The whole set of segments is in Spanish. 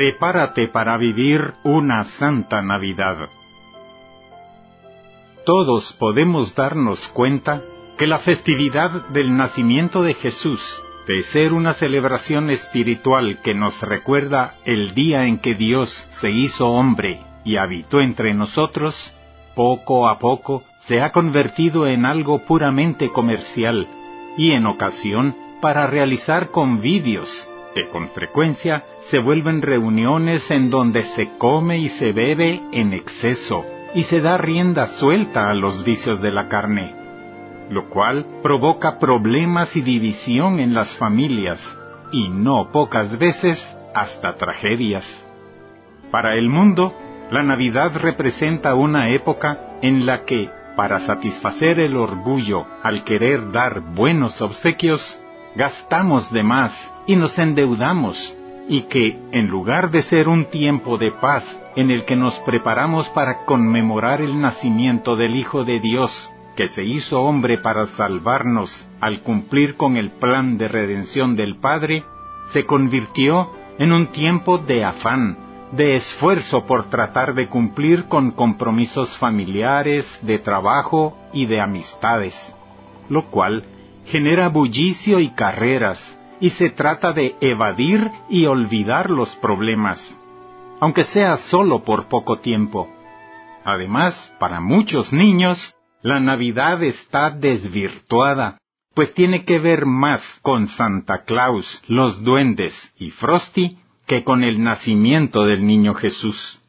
prepárate para vivir una santa Navidad. Todos podemos darnos cuenta que la festividad del nacimiento de Jesús, de ser una celebración espiritual que nos recuerda el día en que Dios se hizo hombre y habitó entre nosotros, poco a poco se ha convertido en algo puramente comercial y en ocasión para realizar convivios, que con frecuencia se vuelven reuniones en donde se come y se bebe en exceso y se da rienda suelta a los vicios de la carne, lo cual provoca problemas y división en las familias y no pocas veces hasta tragedias. Para el mundo, la Navidad representa una época en la que, para satisfacer el orgullo al querer dar buenos obsequios, gastamos de más y nos endeudamos, y que, en lugar de ser un tiempo de paz en el que nos preparamos para conmemorar el nacimiento del Hijo de Dios, que se hizo hombre para salvarnos al cumplir con el plan de redención del Padre, se convirtió en un tiempo de afán, de esfuerzo por tratar de cumplir con compromisos familiares, de trabajo y de amistades, lo cual genera bullicio y carreras, y se trata de evadir y olvidar los problemas, aunque sea solo por poco tiempo. Además, para muchos niños, la Navidad está desvirtuada, pues tiene que ver más con Santa Claus, los duendes y Frosty que con el nacimiento del niño Jesús.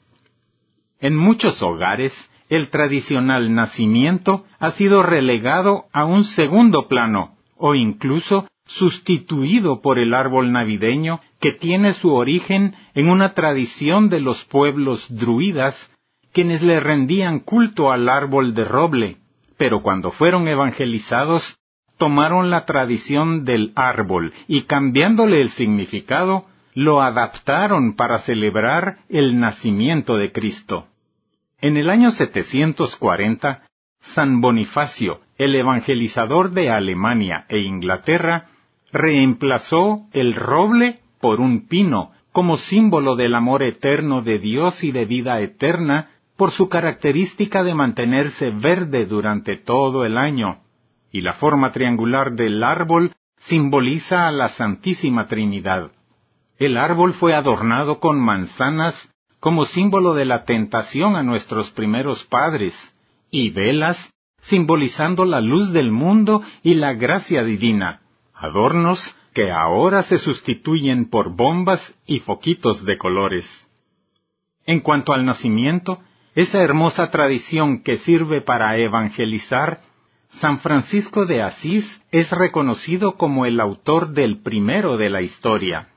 En muchos hogares, el tradicional nacimiento ha sido relegado a un segundo plano, o incluso sustituido por el árbol navideño que tiene su origen en una tradición de los pueblos druidas, quienes le rendían culto al árbol de roble, pero cuando fueron evangelizados, tomaron la tradición del árbol y cambiándole el significado, lo adaptaron para celebrar el nacimiento de Cristo. En el año 740, San Bonifacio, el evangelizador de Alemania e Inglaterra, reemplazó el roble por un pino como símbolo del amor eterno de Dios y de vida eterna por su característica de mantenerse verde durante todo el año, y la forma triangular del árbol simboliza a la Santísima Trinidad. El árbol fue adornado con manzanas como símbolo de la tentación a nuestros primeros padres, y velas simbolizando la luz del mundo y la gracia divina, adornos que ahora se sustituyen por bombas y foquitos de colores. En cuanto al nacimiento, esa hermosa tradición que sirve para evangelizar, San Francisco de Asís es reconocido como el autor del primero de la historia.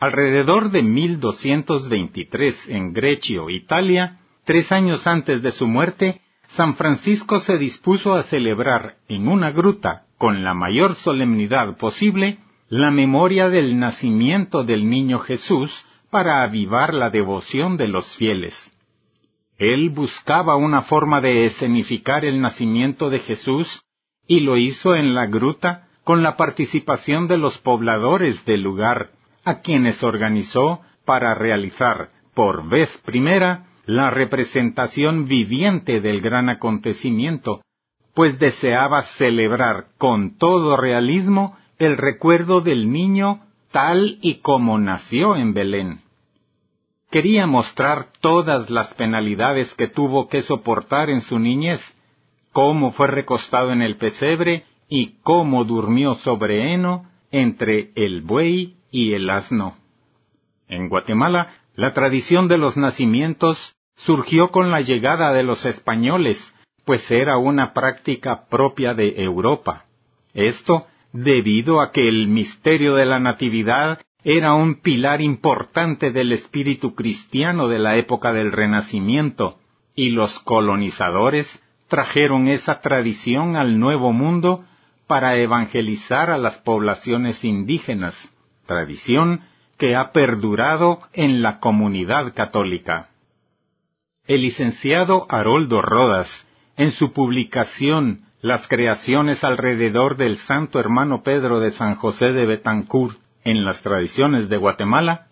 Alrededor de 1223 en Grecio, Italia, tres años antes de su muerte, San Francisco se dispuso a celebrar en una gruta, con la mayor solemnidad posible, la memoria del nacimiento del niño Jesús para avivar la devoción de los fieles. Él buscaba una forma de escenificar el nacimiento de Jesús y lo hizo en la gruta con la participación de los pobladores del lugar, a quienes organizó para realizar por vez primera la representación viviente del gran acontecimiento, pues deseaba celebrar con todo realismo el recuerdo del niño tal y como nació en Belén. Quería mostrar todas las penalidades que tuvo que soportar en su niñez, cómo fue recostado en el pesebre y cómo durmió sobre heno entre el buey y el asno. En Guatemala, la tradición de los nacimientos surgió con la llegada de los españoles, pues era una práctica propia de Europa. Esto debido a que el misterio de la Natividad era un pilar importante del espíritu cristiano de la época del Renacimiento, y los colonizadores trajeron esa tradición al Nuevo Mundo para evangelizar a las poblaciones indígenas tradición que ha perdurado en la comunidad católica. El licenciado Haroldo Rodas, en su publicación Las creaciones alrededor del Santo Hermano Pedro de San José de Betancourt en las tradiciones de Guatemala,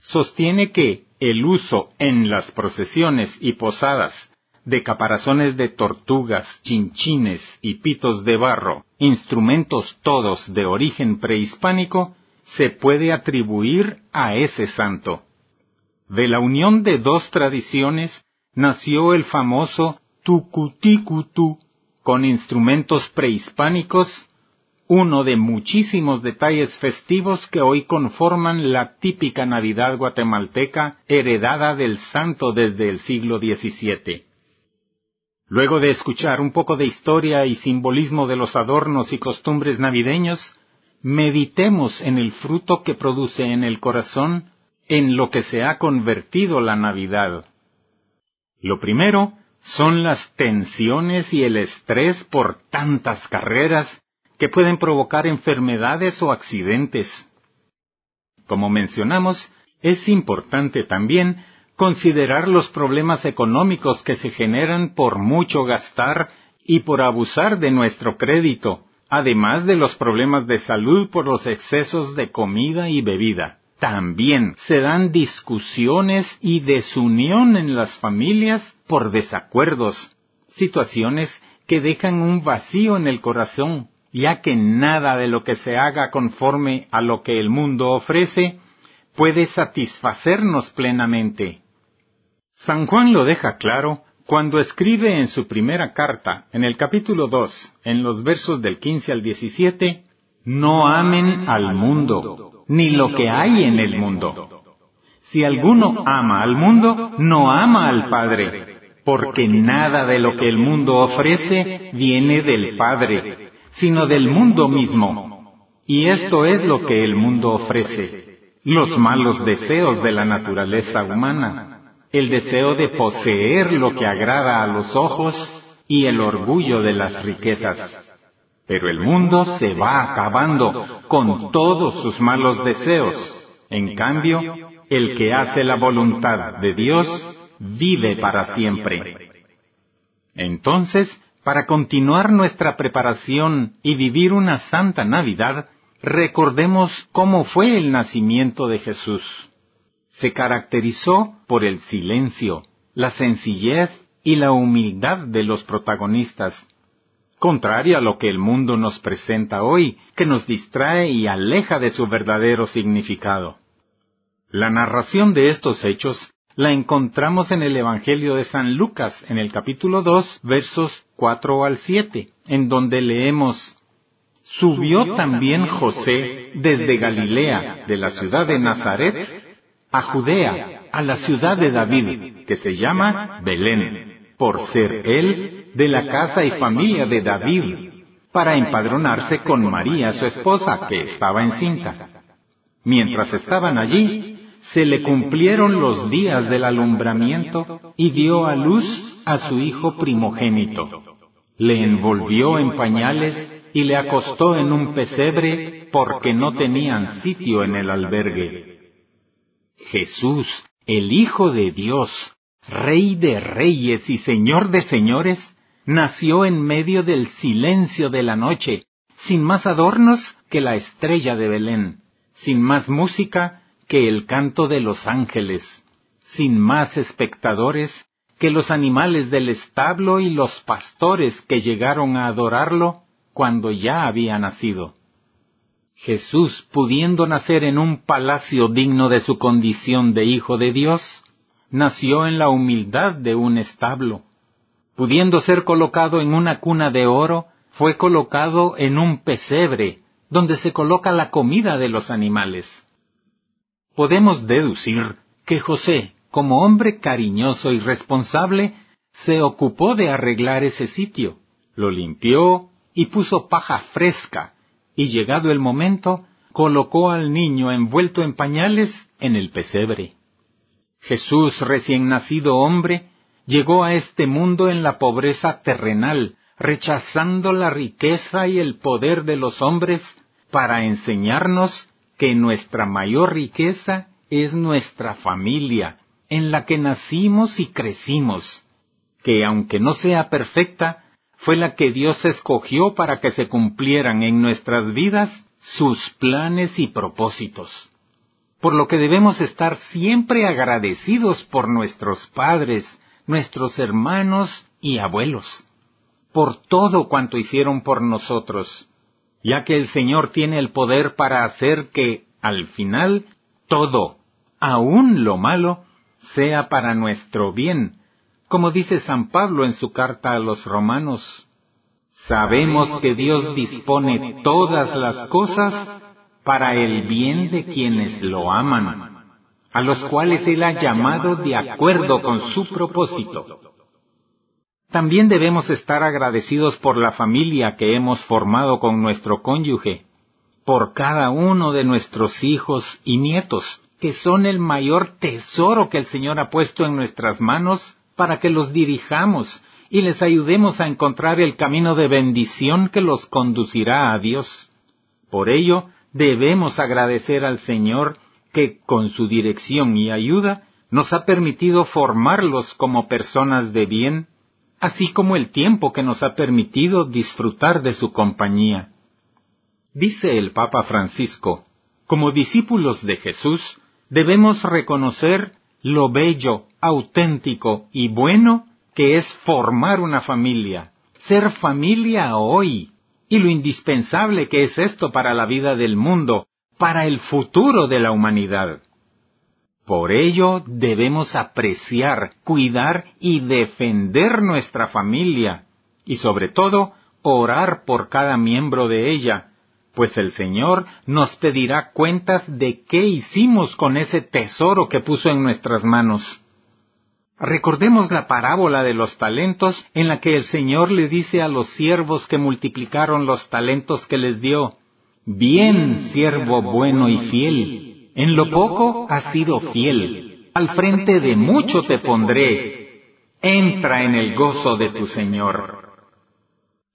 sostiene que el uso en las procesiones y posadas de caparazones de tortugas, chinchines y pitos de barro, instrumentos todos de origen prehispánico, se puede atribuir a ese santo. De la unión de dos tradiciones nació el famoso tucuticutu, con instrumentos prehispánicos, uno de muchísimos detalles festivos que hoy conforman la típica Navidad guatemalteca heredada del santo desde el siglo XVII. Luego de escuchar un poco de historia y simbolismo de los adornos y costumbres navideños, meditemos en el fruto que produce en el corazón en lo que se ha convertido la Navidad. Lo primero son las tensiones y el estrés por tantas carreras que pueden provocar enfermedades o accidentes. Como mencionamos, es importante también considerar los problemas económicos que se generan por mucho gastar y por abusar de nuestro crédito, además de los problemas de salud por los excesos de comida y bebida. También se dan discusiones y desunión en las familias por desacuerdos, situaciones que dejan un vacío en el corazón, ya que nada de lo que se haga conforme a lo que el mundo ofrece puede satisfacernos plenamente. San Juan lo deja claro cuando escribe en su primera carta, en el capítulo 2, en los versos del 15 al 17, No amen al mundo, ni lo que hay en el mundo. Si alguno ama al mundo, no ama al Padre, porque nada de lo que el mundo ofrece viene del Padre, sino del mundo mismo. Y esto es lo que el mundo ofrece, los malos deseos de la naturaleza humana el deseo de poseer lo que agrada a los ojos y el orgullo de las riquezas. Pero el mundo se va acabando con todos sus malos deseos. En cambio, el que hace la voluntad de Dios vive para siempre. Entonces, para continuar nuestra preparación y vivir una santa Navidad, recordemos cómo fue el nacimiento de Jesús se caracterizó por el silencio, la sencillez y la humildad de los protagonistas, contrario a lo que el mundo nos presenta hoy, que nos distrae y aleja de su verdadero significado. La narración de estos hechos la encontramos en el Evangelio de San Lucas, en el capítulo 2, versos 4 al 7, en donde leemos, Subió también José desde Galilea, de la ciudad de Nazaret, a Judea, a la ciudad de David, que se llama Belén, por ser él de la casa y familia de David, para empadronarse con María, su esposa, que estaba encinta. Mientras estaban allí, se le cumplieron los días del alumbramiento y dio a luz a su hijo primogénito. Le envolvió en pañales y le acostó en un pesebre porque no tenían sitio en el albergue. Jesús, el Hijo de Dios, Rey de reyes y Señor de señores, nació en medio del silencio de la noche, sin más adornos que la estrella de Belén, sin más música que el canto de los ángeles, sin más espectadores que los animales del establo y los pastores que llegaron a adorarlo cuando ya había nacido. Jesús, pudiendo nacer en un palacio digno de su condición de Hijo de Dios, nació en la humildad de un establo. Pudiendo ser colocado en una cuna de oro, fue colocado en un pesebre, donde se coloca la comida de los animales. Podemos deducir que José, como hombre cariñoso y responsable, se ocupó de arreglar ese sitio, lo limpió y puso paja fresca, y llegado el momento, colocó al niño envuelto en pañales en el pesebre. Jesús, recién nacido hombre, llegó a este mundo en la pobreza terrenal, rechazando la riqueza y el poder de los hombres para enseñarnos que nuestra mayor riqueza es nuestra familia, en la que nacimos y crecimos, que aunque no sea perfecta, fue la que Dios escogió para que se cumplieran en nuestras vidas sus planes y propósitos. por lo que debemos estar siempre agradecidos por nuestros padres, nuestros hermanos y abuelos, por todo cuanto hicieron por nosotros, ya que el Señor tiene el poder para hacer que, al final, todo, aun lo malo, sea para nuestro bien, como dice San Pablo en su carta a los romanos. Sabemos que Dios dispone todas las cosas para el bien de quienes lo aman, a los cuales Él ha llamado de acuerdo con su propósito. También debemos estar agradecidos por la familia que hemos formado con nuestro cónyuge, por cada uno de nuestros hijos y nietos, que son el mayor tesoro que el Señor ha puesto en nuestras manos para que los dirijamos y les ayudemos a encontrar el camino de bendición que los conducirá a Dios. Por ello, debemos agradecer al Señor que, con su dirección y ayuda, nos ha permitido formarlos como personas de bien, así como el tiempo que nos ha permitido disfrutar de su compañía. Dice el Papa Francisco, como discípulos de Jesús, debemos reconocer lo bello, auténtico y bueno que es formar una familia, ser familia hoy, y lo indispensable que es esto para la vida del mundo, para el futuro de la humanidad. Por ello debemos apreciar, cuidar y defender nuestra familia, y sobre todo orar por cada miembro de ella, pues el Señor nos pedirá cuentas de qué hicimos con ese tesoro que puso en nuestras manos. Recordemos la parábola de los talentos en la que el Señor le dice a los siervos que multiplicaron los talentos que les dio, Bien, siervo bueno y fiel, en lo poco has sido fiel, al frente de mucho te pondré, entra en el gozo de tu Señor.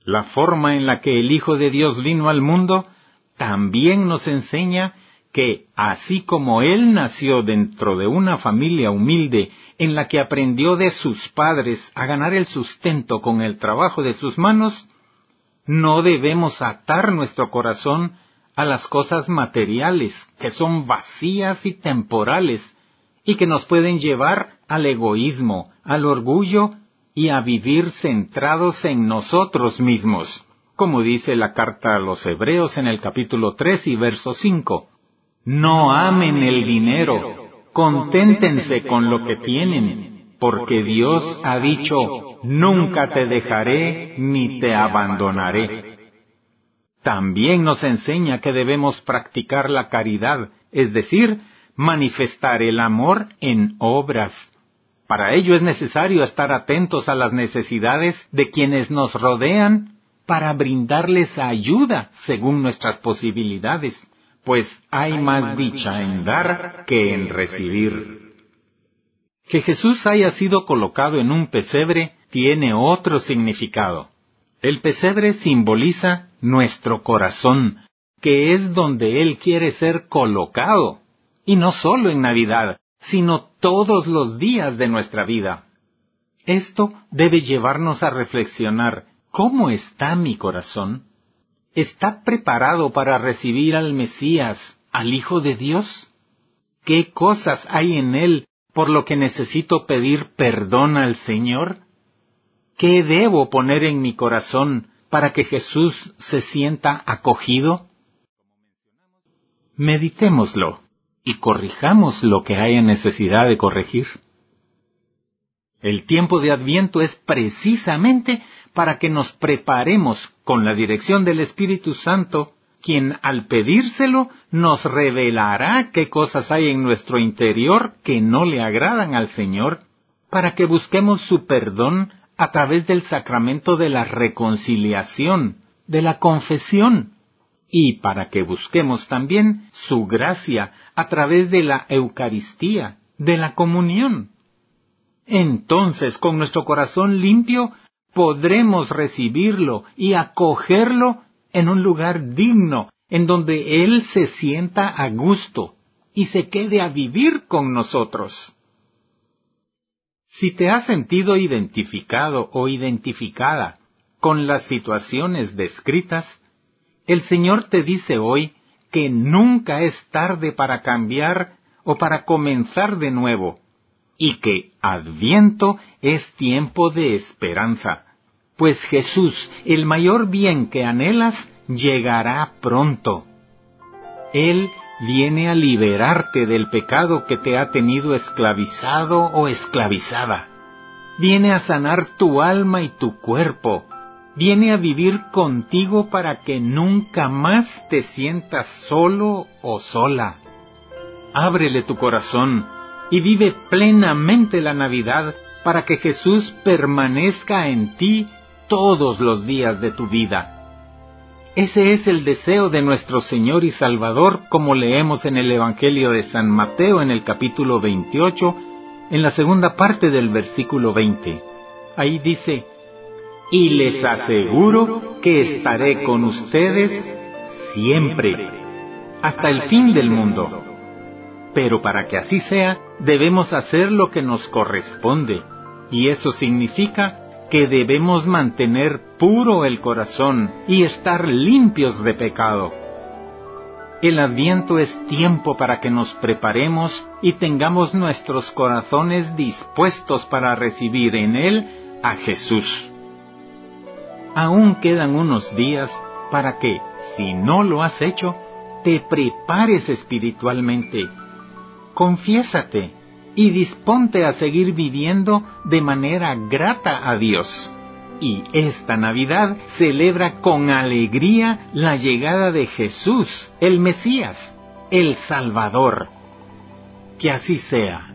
La forma en la que el Hijo de Dios vino al mundo también nos enseña que, así como Él nació dentro de una familia humilde en la que aprendió de sus padres a ganar el sustento con el trabajo de sus manos, no debemos atar nuestro corazón a las cosas materiales que son vacías y temporales y que nos pueden llevar al egoísmo, al orgullo y a vivir centrados en nosotros mismos, como dice la carta a los Hebreos en el capítulo 3 y verso 5. No amen el dinero, conténtense con lo que tienen, porque Dios ha dicho, nunca te dejaré ni te abandonaré. También nos enseña que debemos practicar la caridad, es decir, manifestar el amor en obras, para ello es necesario estar atentos a las necesidades de quienes nos rodean para brindarles ayuda según nuestras posibilidades, pues hay más dicha en dar que en recibir. Que Jesús haya sido colocado en un pesebre tiene otro significado. El pesebre simboliza nuestro corazón, que es donde Él quiere ser colocado, y no solo en Navidad, sino todos los días de nuestra vida. Esto debe llevarnos a reflexionar ¿cómo está mi corazón? ¿Está preparado para recibir al Mesías, al Hijo de Dios? ¿Qué cosas hay en él por lo que necesito pedir perdón al Señor? ¿Qué debo poner en mi corazón para que Jesús se sienta acogido? Meditémoslo y corrijamos lo que haya necesidad de corregir. El tiempo de Adviento es precisamente para que nos preparemos con la dirección del Espíritu Santo, quien al pedírselo nos revelará qué cosas hay en nuestro interior que no le agradan al Señor, para que busquemos su perdón a través del sacramento de la reconciliación, de la confesión, y para que busquemos también su gracia a través de la Eucaristía, de la comunión. Entonces, con nuestro corazón limpio, podremos recibirlo y acogerlo en un lugar digno, en donde Él se sienta a gusto y se quede a vivir con nosotros. Si te has sentido identificado o identificada con las situaciones descritas, el Señor te dice hoy que nunca es tarde para cambiar o para comenzar de nuevo, y que Adviento es tiempo de esperanza, pues Jesús, el mayor bien que anhelas, llegará pronto. Él viene a liberarte del pecado que te ha tenido esclavizado o esclavizada. Viene a sanar tu alma y tu cuerpo. Viene a vivir contigo para que nunca más te sientas solo o sola. Ábrele tu corazón y vive plenamente la Navidad para que Jesús permanezca en ti todos los días de tu vida. Ese es el deseo de nuestro Señor y Salvador, como leemos en el Evangelio de San Mateo en el capítulo 28, en la segunda parte del versículo 20. Ahí dice, Y les aseguro que estaré con ustedes siempre, hasta el fin del mundo. Pero para que así sea, debemos hacer lo que nos corresponde, y eso significa que debemos mantener puro el corazón y estar limpios de pecado. El adviento es tiempo para que nos preparemos y tengamos nuestros corazones dispuestos para recibir en él a Jesús. Aún quedan unos días para que, si no lo has hecho, te prepares espiritualmente. Confiésate y disponte a seguir viviendo de manera grata a Dios. Y esta Navidad celebra con alegría la llegada de Jesús, el Mesías, el Salvador. Que así sea.